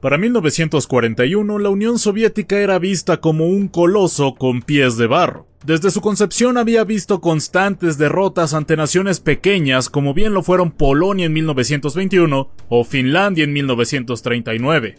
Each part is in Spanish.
Para 1941, la Unión Soviética era vista como un coloso con pies de barro. Desde su concepción había visto constantes derrotas ante naciones pequeñas como bien lo fueron Polonia en 1921 o Finlandia en 1939.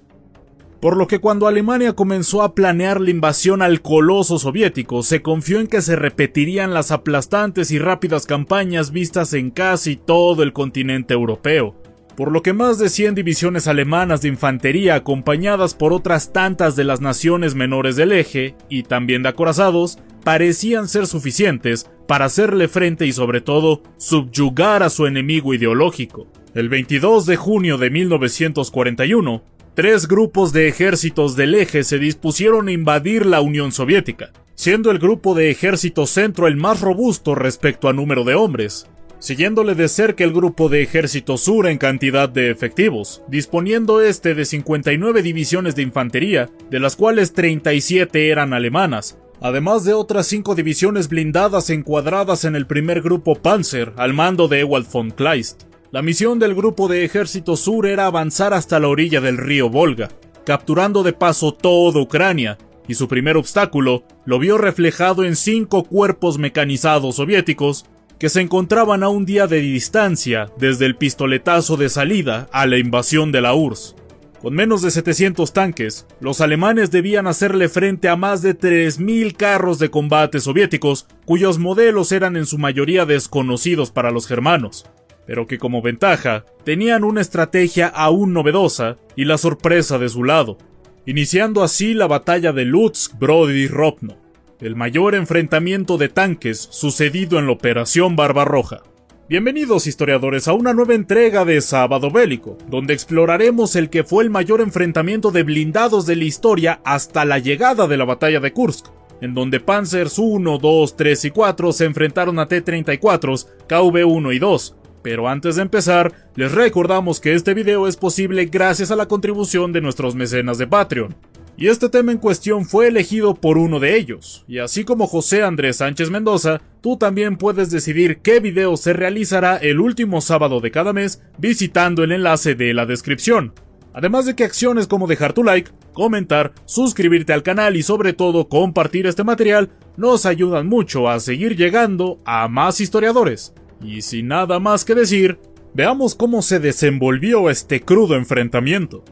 Por lo que cuando Alemania comenzó a planear la invasión al coloso soviético, se confió en que se repetirían las aplastantes y rápidas campañas vistas en casi todo el continente europeo por lo que más de 100 divisiones alemanas de infantería acompañadas por otras tantas de las naciones menores del eje, y también de acorazados, parecían ser suficientes para hacerle frente y sobre todo subyugar a su enemigo ideológico. El 22 de junio de 1941, tres grupos de ejércitos del eje se dispusieron a invadir la Unión Soviética, siendo el grupo de ejército centro el más robusto respecto a número de hombres, siguiéndole de cerca el grupo de Ejército Sur en cantidad de efectivos, disponiendo este de 59 divisiones de infantería, de las cuales 37 eran alemanas, además de otras 5 divisiones blindadas encuadradas en el primer grupo Panzer, al mando de Ewald von Kleist. La misión del grupo de Ejército Sur era avanzar hasta la orilla del río Volga, capturando de paso toda Ucrania, y su primer obstáculo lo vio reflejado en cinco cuerpos mecanizados soviéticos que se encontraban a un día de distancia desde el pistoletazo de salida a la invasión de la URSS. Con menos de 700 tanques, los alemanes debían hacerle frente a más de 3.000 carros de combate soviéticos, cuyos modelos eran en su mayoría desconocidos para los germanos, pero que como ventaja tenían una estrategia aún novedosa y la sorpresa de su lado, iniciando así la batalla de Lutsk, Brody y Ropno el mayor enfrentamiento de tanques sucedido en la Operación Barbarroja. Bienvenidos historiadores a una nueva entrega de Sábado Bélico, donde exploraremos el que fue el mayor enfrentamiento de blindados de la historia hasta la llegada de la batalla de Kursk, en donde Panzers 1, 2, 3 y 4 se enfrentaron a T-34, KV-1 y 2. Pero antes de empezar, les recordamos que este video es posible gracias a la contribución de nuestros mecenas de Patreon. Y este tema en cuestión fue elegido por uno de ellos, y así como José Andrés Sánchez Mendoza, tú también puedes decidir qué video se realizará el último sábado de cada mes visitando el enlace de la descripción. Además de que acciones como dejar tu like, comentar, suscribirte al canal y sobre todo compartir este material nos ayudan mucho a seguir llegando a más historiadores. Y sin nada más que decir, veamos cómo se desenvolvió este crudo enfrentamiento.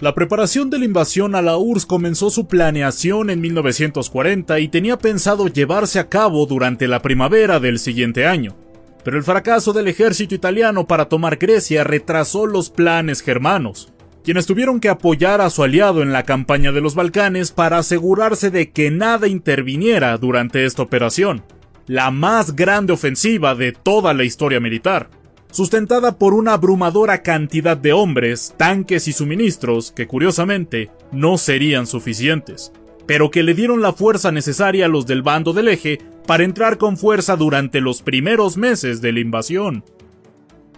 La preparación de la invasión a la URSS comenzó su planeación en 1940 y tenía pensado llevarse a cabo durante la primavera del siguiente año. Pero el fracaso del ejército italiano para tomar Grecia retrasó los planes germanos, quienes tuvieron que apoyar a su aliado en la campaña de los Balcanes para asegurarse de que nada interviniera durante esta operación, la más grande ofensiva de toda la historia militar sustentada por una abrumadora cantidad de hombres, tanques y suministros que curiosamente no serían suficientes, pero que le dieron la fuerza necesaria a los del bando del eje para entrar con fuerza durante los primeros meses de la invasión.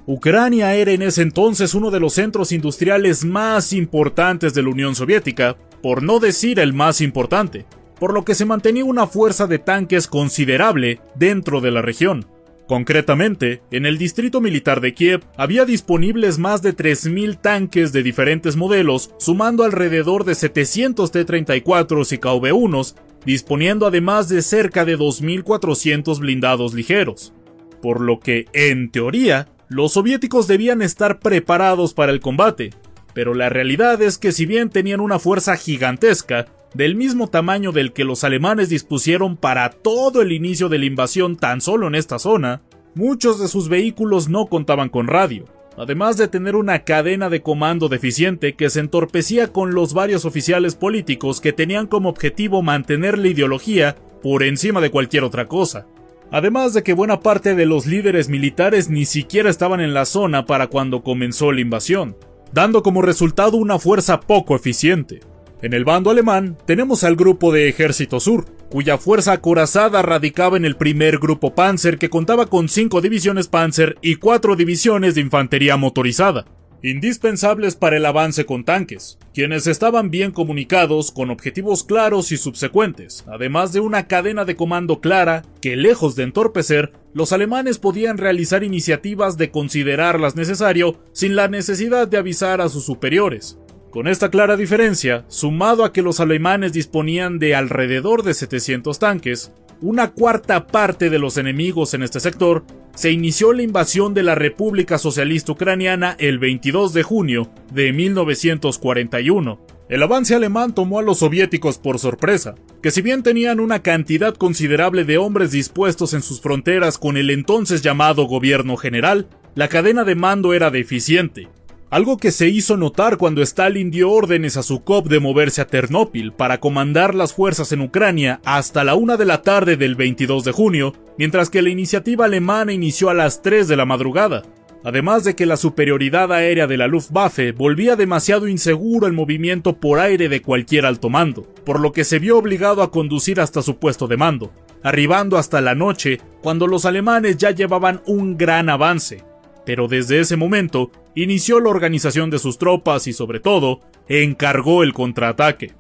Ucrania era en ese entonces uno de los centros industriales más importantes de la Unión Soviética, por no decir el más importante, por lo que se mantenía una fuerza de tanques considerable dentro de la región. Concretamente, en el distrito militar de Kiev había disponibles más de 3.000 tanques de diferentes modelos, sumando alrededor de 700 T-34 y KV-1, disponiendo además de cerca de 2.400 blindados ligeros. Por lo que, en teoría, los soviéticos debían estar preparados para el combate, pero la realidad es que si bien tenían una fuerza gigantesca, del mismo tamaño del que los alemanes dispusieron para todo el inicio de la invasión tan solo en esta zona, muchos de sus vehículos no contaban con radio, además de tener una cadena de comando deficiente que se entorpecía con los varios oficiales políticos que tenían como objetivo mantener la ideología por encima de cualquier otra cosa. Además de que buena parte de los líderes militares ni siquiera estaban en la zona para cuando comenzó la invasión, dando como resultado una fuerza poco eficiente. En el bando alemán tenemos al grupo de Ejército Sur, cuya fuerza acorazada radicaba en el primer grupo Panzer que contaba con cinco divisiones Panzer y cuatro divisiones de infantería motorizada, indispensables para el avance con tanques, quienes estaban bien comunicados con objetivos claros y subsecuentes, además de una cadena de comando clara que, lejos de entorpecer, los alemanes podían realizar iniciativas de considerarlas necesario sin la necesidad de avisar a sus superiores. Con esta clara diferencia, sumado a que los alemanes disponían de alrededor de 700 tanques, una cuarta parte de los enemigos en este sector, se inició la invasión de la República Socialista Ucraniana el 22 de junio de 1941. El avance alemán tomó a los soviéticos por sorpresa, que si bien tenían una cantidad considerable de hombres dispuestos en sus fronteras con el entonces llamado gobierno general, la cadena de mando era deficiente, algo que se hizo notar cuando Stalin dio órdenes a su COP de moverse a Ternópil para comandar las fuerzas en Ucrania hasta la una de la tarde del 22 de junio, mientras que la iniciativa alemana inició a las 3 de la madrugada. Además de que la superioridad aérea de la Luftwaffe volvía demasiado inseguro el movimiento por aire de cualquier alto mando, por lo que se vio obligado a conducir hasta su puesto de mando, arribando hasta la noche cuando los alemanes ya llevaban un gran avance, pero desde ese momento inició la organización de sus tropas y sobre todo encargó el contraataque.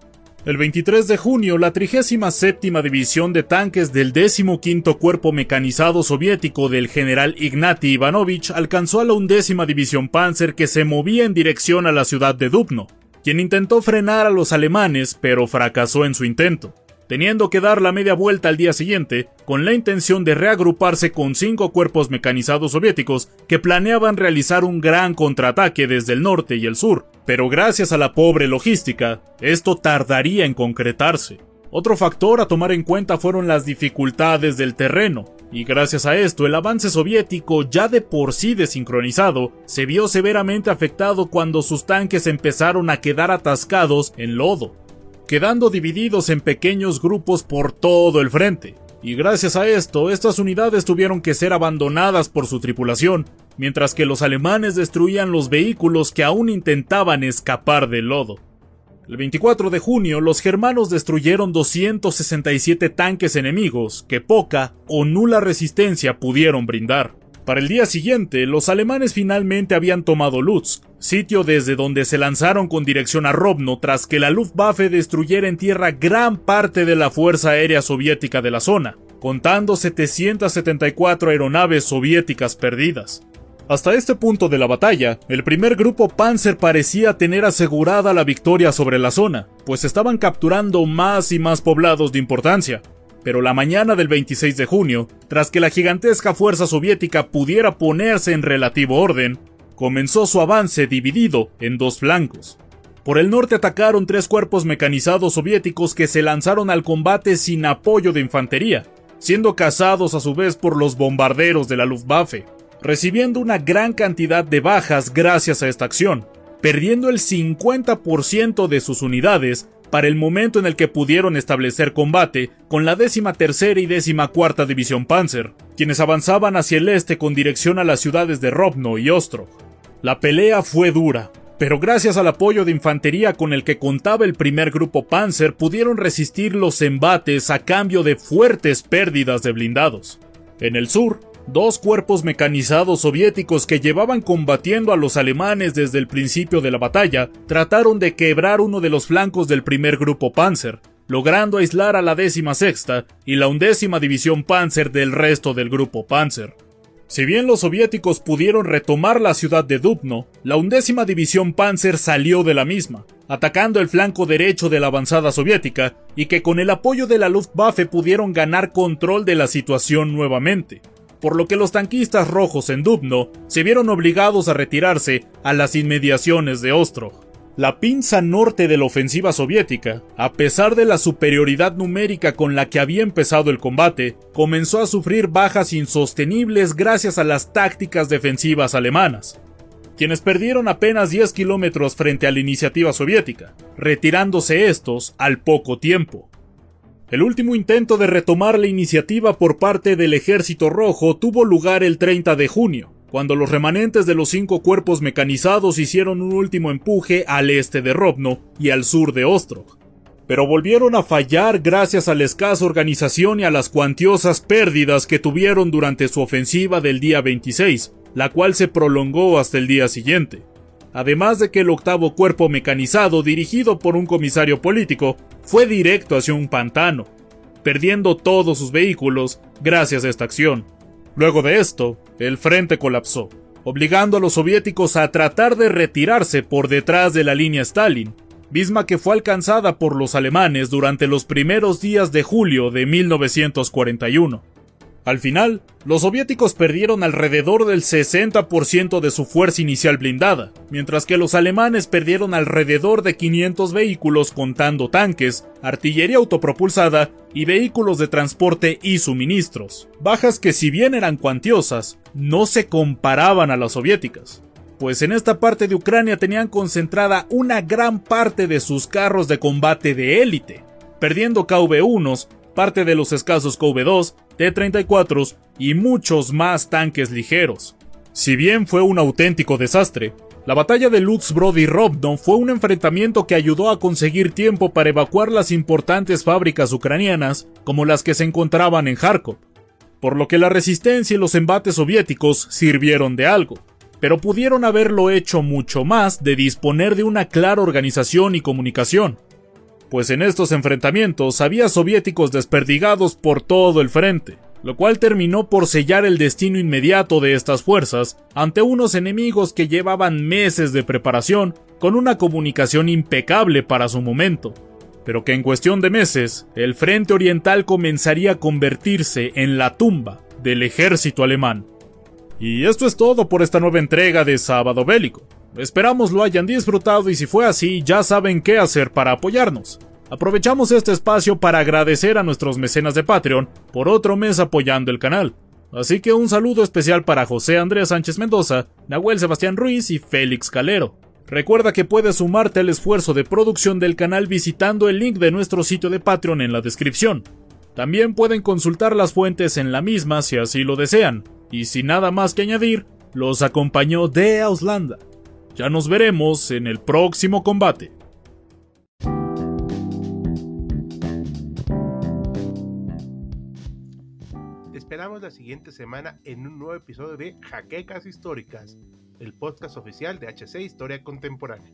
El 23 de junio, la 37 División de Tanques del 15 Cuerpo Mecanizado Soviético del general Ignati Ivanovich alcanzó a la 11 División Panzer que se movía en dirección a la ciudad de Dubno, quien intentó frenar a los alemanes pero fracasó en su intento teniendo que dar la media vuelta al día siguiente, con la intención de reagruparse con cinco cuerpos mecanizados soviéticos que planeaban realizar un gran contraataque desde el norte y el sur, pero gracias a la pobre logística, esto tardaría en concretarse. Otro factor a tomar en cuenta fueron las dificultades del terreno, y gracias a esto el avance soviético, ya de por sí desincronizado, se vio severamente afectado cuando sus tanques empezaron a quedar atascados en lodo, quedando divididos en pequeños grupos por todo el frente. Y gracias a esto, estas unidades tuvieron que ser abandonadas por su tripulación, mientras que los alemanes destruían los vehículos que aún intentaban escapar del lodo. El 24 de junio, los germanos destruyeron 267 tanques enemigos que poca o nula resistencia pudieron brindar. Para el día siguiente, los alemanes finalmente habían tomado Lutsk, sitio desde donde se lanzaron con dirección a Robno tras que la Luftwaffe destruyera en tierra gran parte de la Fuerza Aérea Soviética de la zona, contando 774 aeronaves soviéticas perdidas. Hasta este punto de la batalla, el primer grupo Panzer parecía tener asegurada la victoria sobre la zona, pues estaban capturando más y más poblados de importancia, pero la mañana del 26 de junio, tras que la gigantesca fuerza soviética pudiera ponerse en relativo orden, comenzó su avance dividido en dos flancos. Por el norte atacaron tres cuerpos mecanizados soviéticos que se lanzaron al combate sin apoyo de infantería, siendo cazados a su vez por los bombarderos de la Luftwaffe, recibiendo una gran cantidad de bajas gracias a esta acción, perdiendo el 50% de sus unidades para el momento en el que pudieron establecer combate con la décima tercera y décima cuarta división Panzer, quienes avanzaban hacia el este con dirección a las ciudades de Robno y Ostrog. La pelea fue dura, pero gracias al apoyo de infantería con el que contaba el primer grupo Panzer pudieron resistir los embates a cambio de fuertes pérdidas de blindados. En el sur, dos cuerpos mecanizados soviéticos que llevaban combatiendo a los alemanes desde el principio de la batalla trataron de quebrar uno de los flancos del primer grupo Panzer, logrando aislar a la décima sexta y la undécima división Panzer del resto del grupo Panzer. Si bien los soviéticos pudieron retomar la ciudad de Dubno, la undécima división Panzer salió de la misma, atacando el flanco derecho de la avanzada soviética y que con el apoyo de la Luftwaffe pudieron ganar control de la situación nuevamente por lo que los tanquistas rojos en Dubno se vieron obligados a retirarse a las inmediaciones de Ostrog. La pinza norte de la ofensiva soviética, a pesar de la superioridad numérica con la que había empezado el combate, comenzó a sufrir bajas insostenibles gracias a las tácticas defensivas alemanas, quienes perdieron apenas 10 kilómetros frente a la iniciativa soviética, retirándose estos al poco tiempo. El último intento de retomar la iniciativa por parte del Ejército Rojo tuvo lugar el 30 de junio, cuando los remanentes de los cinco cuerpos mecanizados hicieron un último empuje al este de Robno y al sur de Ostrog. Pero volvieron a fallar gracias a la escasa organización y a las cuantiosas pérdidas que tuvieron durante su ofensiva del día 26, la cual se prolongó hasta el día siguiente. Además de que el octavo cuerpo mecanizado, dirigido por un comisario político, fue directo hacia un pantano, perdiendo todos sus vehículos gracias a esta acción. Luego de esto, el frente colapsó, obligando a los soviéticos a tratar de retirarse por detrás de la línea Stalin, misma que fue alcanzada por los alemanes durante los primeros días de julio de 1941. Al final, los soviéticos perdieron alrededor del 60% de su fuerza inicial blindada, mientras que los alemanes perdieron alrededor de 500 vehículos contando tanques, artillería autopropulsada y vehículos de transporte y suministros. Bajas que si bien eran cuantiosas, no se comparaban a las soviéticas, pues en esta parte de Ucrania tenían concentrada una gran parte de sus carros de combate de élite, perdiendo KV-1s, parte de los escasos KV-2, T-34 y muchos más tanques ligeros. Si bien fue un auténtico desastre, la batalla de Lutzbrod y Robno fue un enfrentamiento que ayudó a conseguir tiempo para evacuar las importantes fábricas ucranianas como las que se encontraban en Kharkov, por lo que la resistencia y los embates soviéticos sirvieron de algo, pero pudieron haberlo hecho mucho más de disponer de una clara organización y comunicación, pues en estos enfrentamientos había soviéticos desperdigados por todo el frente, lo cual terminó por sellar el destino inmediato de estas fuerzas ante unos enemigos que llevaban meses de preparación con una comunicación impecable para su momento, pero que en cuestión de meses el frente oriental comenzaría a convertirse en la tumba del ejército alemán. Y esto es todo por esta nueva entrega de Sábado Bélico. Esperamos lo hayan disfrutado y si fue así ya saben qué hacer para apoyarnos. Aprovechamos este espacio para agradecer a nuestros mecenas de Patreon por otro mes apoyando el canal. Así que un saludo especial para José Andrés Sánchez Mendoza, Nahuel Sebastián Ruiz y Félix Calero. Recuerda que puedes sumarte al esfuerzo de producción del canal visitando el link de nuestro sitio de Patreon en la descripción. También pueden consultar las fuentes en la misma si así lo desean. Y sin nada más que añadir, los acompañó de Auslanda. Ya nos veremos en el próximo combate. esperamos la siguiente semana en un nuevo episodio de Jaquecas Históricas, el podcast oficial de HC Historia Contemporánea.